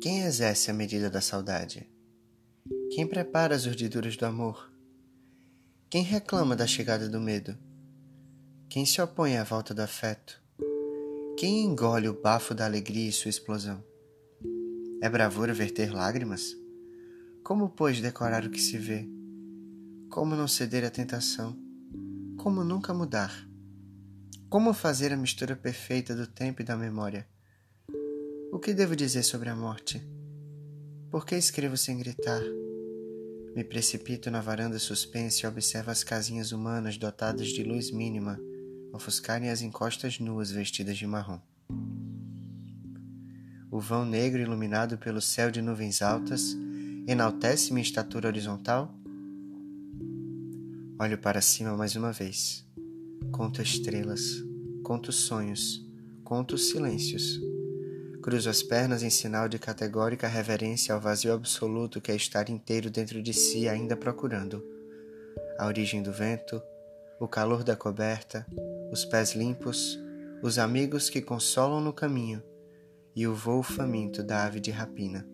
Quem exerce a medida da saudade? Quem prepara as urdiduras do amor? Quem reclama da chegada do medo? Quem se opõe à volta do afeto? Quem engole o bafo da alegria e sua explosão? É bravura verter lágrimas? Como, pois, decorar o que se vê? Como não ceder à tentação? Como nunca mudar? Como fazer a mistura perfeita do tempo e da memória? O que devo dizer sobre a morte? Por que escrevo sem gritar? Me precipito na varanda suspensa e observo as casinhas humanas dotadas de luz mínima ofuscarem as encostas nuas vestidas de marrom. O vão negro iluminado pelo céu de nuvens altas enaltece minha estatura horizontal? Olho para cima mais uma vez. Conto estrelas, conto sonhos, conto silêncios Cruzo as pernas em sinal de categórica reverência ao vazio absoluto que é estar inteiro dentro de si, ainda procurando. A origem do vento, o calor da coberta, os pés limpos, os amigos que consolam no caminho e o voo faminto da ave de rapina.